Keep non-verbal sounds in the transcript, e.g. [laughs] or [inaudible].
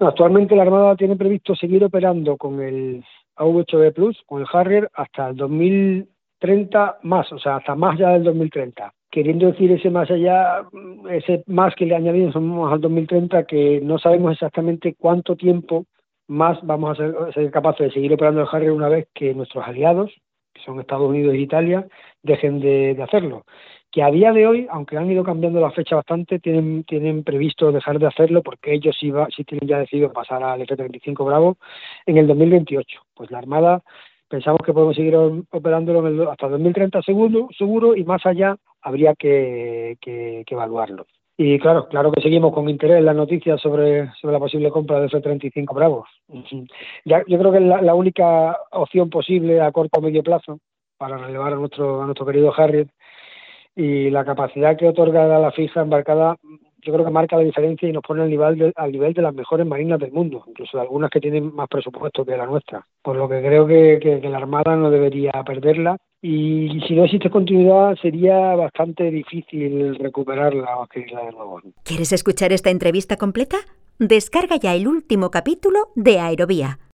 Actualmente la Armada tiene previsto seguir operando con el AV-8B Plus, con el Harrier, hasta el 2030 más, o sea, hasta más allá del 2030. Queriendo decir ese más allá, ese más que le añadimos al 2030, que no sabemos exactamente cuánto tiempo más vamos a ser, capaces de seguir operando el Harrier una vez que nuestros aliados, que son Estados Unidos e Italia, dejen de, de hacerlo que a día de hoy, aunque han ido cambiando la fecha bastante, tienen, tienen previsto dejar de hacerlo porque ellos sí, sí tienen ya decidido pasar al F-35 Bravo en el 2028. Pues la Armada pensamos que podemos seguir operándolo en el, hasta 2030 seguro, seguro y más allá habría que, que, evaluarlo. Y claro, claro que seguimos con interés las noticias sobre, sobre la posible compra de F-35 Bravos. [laughs] Ya, yo creo que es la, la única opción posible a corto o medio plazo para relevar a nuestro, a nuestro querido Harriet y la capacidad que otorga la fija embarcada yo creo que marca la diferencia y nos pone al nivel de, al nivel de las mejores marinas del mundo, incluso de algunas que tienen más presupuesto que la nuestra. Por lo que creo que, que, la Armada no debería perderla y si no existe continuidad sería bastante difícil recuperarla o de nuevo. ¿Quieres escuchar esta entrevista completa? Descarga ya el último capítulo de Aerovía